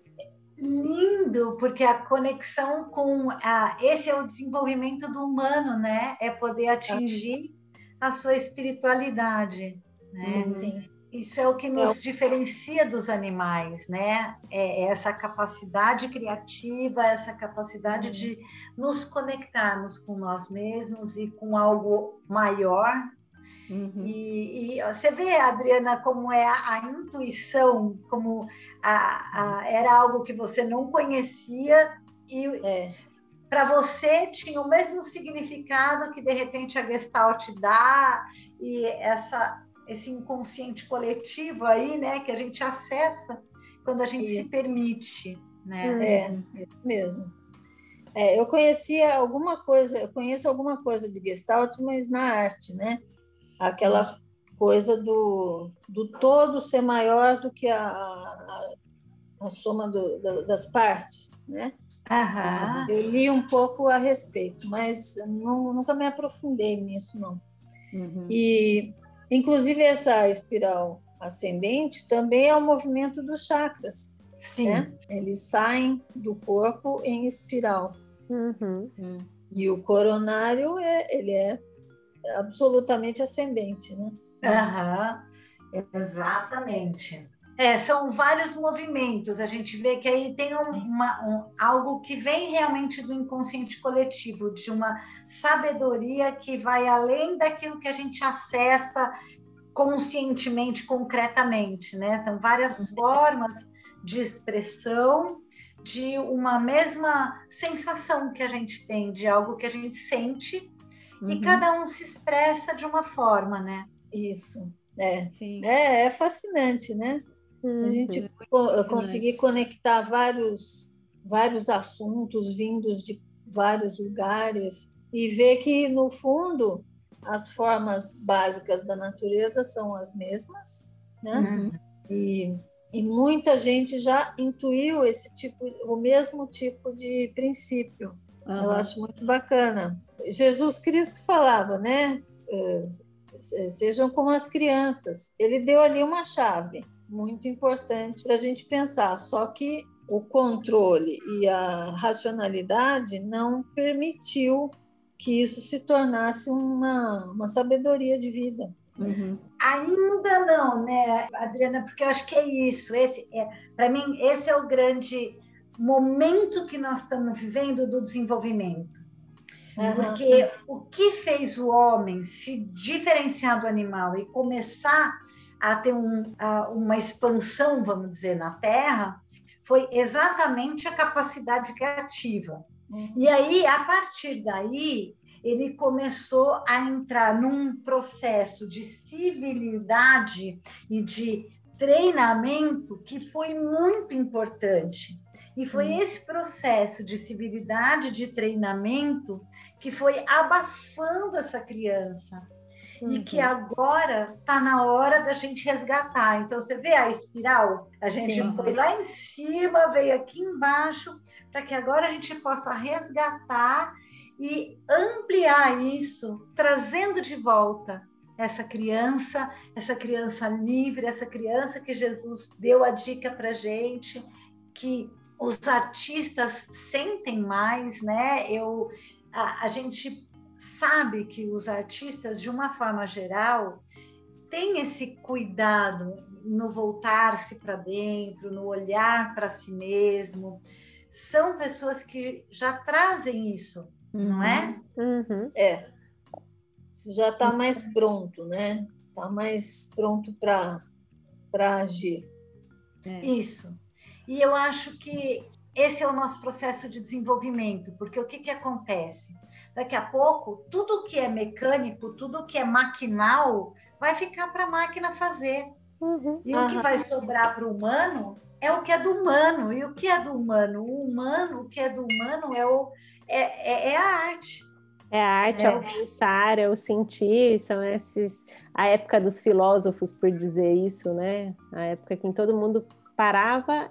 Lindo, porque a conexão com a, esse é o desenvolvimento do humano, né? É poder atingir a sua espiritualidade, né? Sim. Isso é o que nos é. diferencia dos animais, né? É essa capacidade criativa, essa capacidade uhum. de nos conectarmos com nós mesmos e com algo maior. Uhum. E, e, você vê, Adriana, como é a, a intuição, como a, a, era algo que você não conhecia e é. para você tinha o mesmo significado que de repente a Gestalt dá e essa esse inconsciente coletivo aí, né, que a gente acessa quando a gente isso. se permite, né? É, isso mesmo. É, eu conhecia alguma coisa, eu conheço alguma coisa de Gestalt, mas na arte, né? Aquela coisa do, do todo ser maior do que a, a, a soma do, da, das partes, né? Aham. Eu li um pouco a respeito, mas não, nunca me aprofundei nisso, não. Uhum. E Inclusive, essa espiral ascendente também é o movimento dos chakras. Sim. Né? Eles saem do corpo em espiral. Uhum. E o coronário, é, ele é absolutamente ascendente, né? Uhum. Exatamente. É, são vários movimentos. A gente vê que aí tem uma, um, algo que vem realmente do inconsciente coletivo, de uma sabedoria que vai além daquilo que a gente acessa conscientemente, concretamente, né? São várias formas de expressão de uma mesma sensação que a gente tem, de algo que a gente sente, uhum. e cada um se expressa de uma forma, né? Isso. É, é, é fascinante, né? Uhum. A gente uhum. conseguir conectar vários, vários assuntos vindos de vários lugares e ver que, no fundo, as formas básicas da natureza são as mesmas, né? Uhum. E, e muita gente já intuiu esse tipo, o mesmo tipo de princípio. Uhum. Eu acho muito bacana. Jesus Cristo falava, né? Eh, sejam como as crianças. Ele deu ali uma chave muito importante para a gente pensar. Só que o controle e a racionalidade não permitiu que isso se tornasse uma, uma sabedoria de vida. Uhum. Ainda não, né, Adriana? Porque eu acho que é isso. Esse é, para mim, esse é o grande momento que nós estamos vivendo do desenvolvimento. Uhum. Porque o que fez o homem se diferenciar do animal e começar a ter um, a, uma expansão, vamos dizer, na Terra, foi exatamente a capacidade criativa. Uhum. E aí, a partir daí, ele começou a entrar num processo de civilidade e de treinamento que foi muito importante. E foi uhum. esse processo de civilidade, de treinamento, que foi abafando essa criança, uhum. e que uhum. agora está na hora da gente resgatar. Então, você vê a espiral? A gente Sim. foi lá em cima, veio aqui embaixo, para que agora a gente possa resgatar e ampliar isso, trazendo de volta essa criança, essa criança livre, essa criança que Jesus deu a dica para gente, que os artistas sentem mais, né? Eu, a, a gente sabe que os artistas, de uma forma geral, têm esse cuidado no voltar-se para dentro, no olhar para si mesmo. São pessoas que já trazem isso, uhum. não é? Uhum. É. Isso já está mais pronto, né? Está mais pronto para agir. É. Isso. E eu acho que esse é o nosso processo de desenvolvimento, porque o que, que acontece? Daqui a pouco, tudo que é mecânico, tudo que é maquinal, vai ficar para a máquina fazer. Uhum. E uhum. o que vai sobrar para o humano é o que é do humano. E o que é do humano? O humano, o que é do humano é, o, é, é, é a arte. É a arte, é. é o pensar, é o sentir, são esses a época dos filósofos, por dizer isso, né? A época em que todo mundo parava,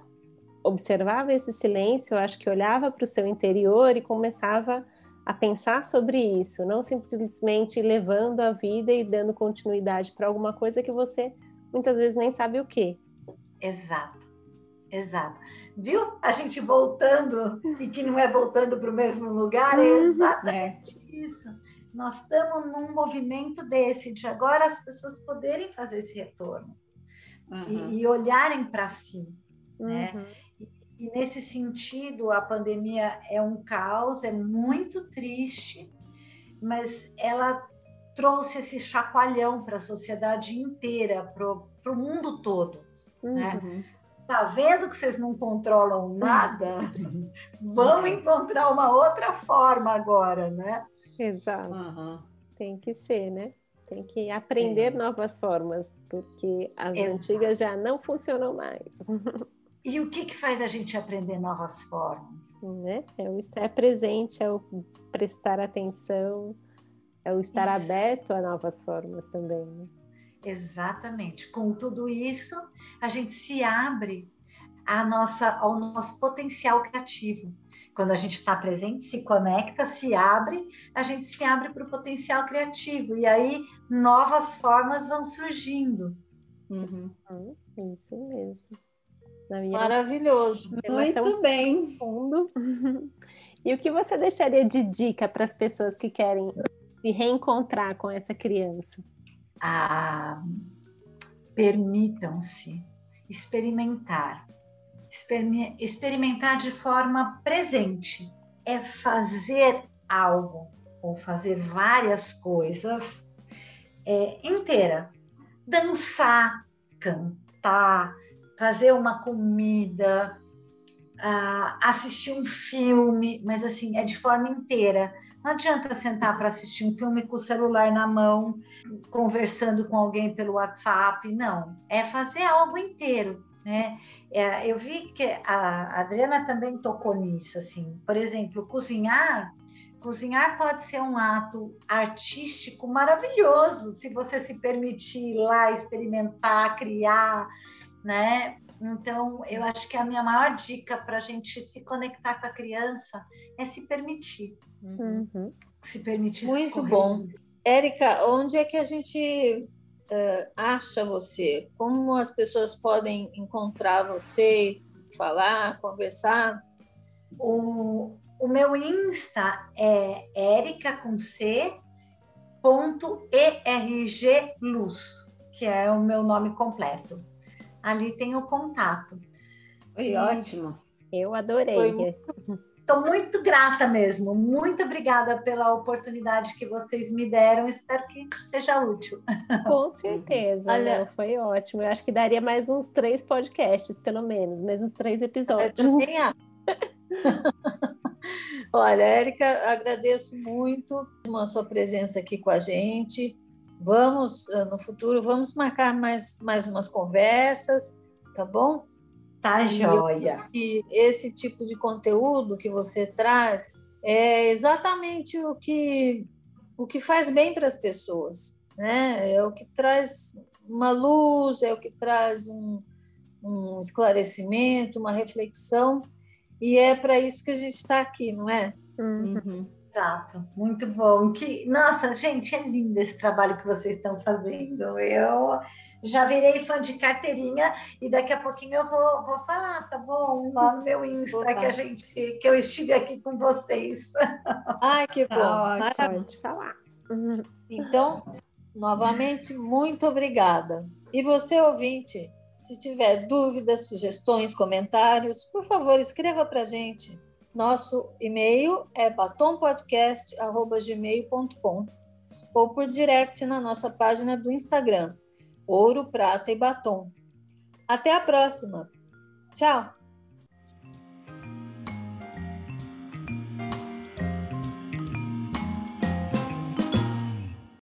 observava esse silêncio, eu acho que olhava para o seu interior e começava a pensar sobre isso, não simplesmente levando a vida e dando continuidade para alguma coisa que você muitas vezes nem sabe o que. Exato, exato. Viu? A gente voltando e que não é voltando para o mesmo lugar, é uhum. exatamente é. isso. Nós estamos num movimento desse, de agora as pessoas poderem fazer esse retorno uhum. e, e, olharem para si. Né? Uhum. E, nesse sentido, a pandemia é um caos, é muito triste, mas ela trouxe esse chacoalhão para a sociedade inteira, para o mundo todo. Né? Uhum. Né? Tá vendo que vocês não controlam nada? Vão encontrar uma outra forma agora, né? Exato. Uhum. Tem que ser, né? Tem que aprender é. novas formas, porque as Exato. antigas já não funcionam mais. E o que, que faz a gente aprender novas formas? Né? É o estar presente, é o prestar atenção, é o estar isso. aberto a novas formas também. Né? Exatamente. Com tudo isso, a gente se abre a nossa, ao nosso potencial criativo. Quando a gente está presente, se conecta, se abre, a gente se abre para o potencial criativo. E aí novas formas vão surgindo. Uhum. Isso mesmo. Maravilhoso. Muito bem. Fundo. E o que você deixaria de dica para as pessoas que querem se reencontrar com essa criança? Ah, permitam-se experimentar. Experimentar de forma presente. É fazer algo ou fazer várias coisas é, inteira. Dançar, cantar, fazer uma comida, uh, assistir um filme, mas assim, é de forma inteira. Não adianta sentar para assistir um filme com o celular na mão, conversando com alguém pelo WhatsApp, não. É fazer algo inteiro, né? É, eu vi que a Adriana também tocou nisso, assim. Por exemplo, cozinhar. Cozinhar pode ser um ato artístico maravilhoso, se você se permitir ir lá experimentar, criar, né? Então, eu acho que a minha maior dica para a gente se conectar com a criança é se permitir. Uhum. Se permitir. Muito bom. Érica, onde é que a gente uh, acha você? Como as pessoas podem encontrar você, falar, conversar? O, o meu Insta é erica com C ponto ERG Luz, que é o meu nome completo ali tem o contato. Foi e... ótimo. Eu adorei. Estou muito grata mesmo. Muito obrigada pela oportunidade que vocês me deram. Espero que seja útil. Com certeza. Olha, foi ótimo. Eu acho que daria mais uns três podcasts, pelo menos, mais uns três episódios. Olha, Érica, agradeço muito a sua presença aqui com a gente. Vamos, ah, no futuro, vamos marcar mais, mais umas conversas, tá bom? Tá joia. E esse tipo de conteúdo que você traz é exatamente o que, o que faz bem para as pessoas, né? É o que traz uma luz, é o que traz um, um esclarecimento, uma reflexão, e é para isso que a gente está aqui, não é? Uhum. Exato, muito bom. Que, nossa, gente, é lindo esse trabalho que vocês estão fazendo. Eu já virei fã de carteirinha e daqui a pouquinho eu vou, vou falar, tá bom? Lá no meu Insta que a gente que eu estive aqui com vocês. Ai, que bom. Ah, pode falar. Então, novamente, muito obrigada. E você, ouvinte, se tiver dúvidas, sugestões, comentários, por favor, escreva para a gente nosso e-mail é batompodcast.gmail.com ou por direct na nossa página do Instagram, Ouro, Prata e Batom. Até a próxima. Tchau!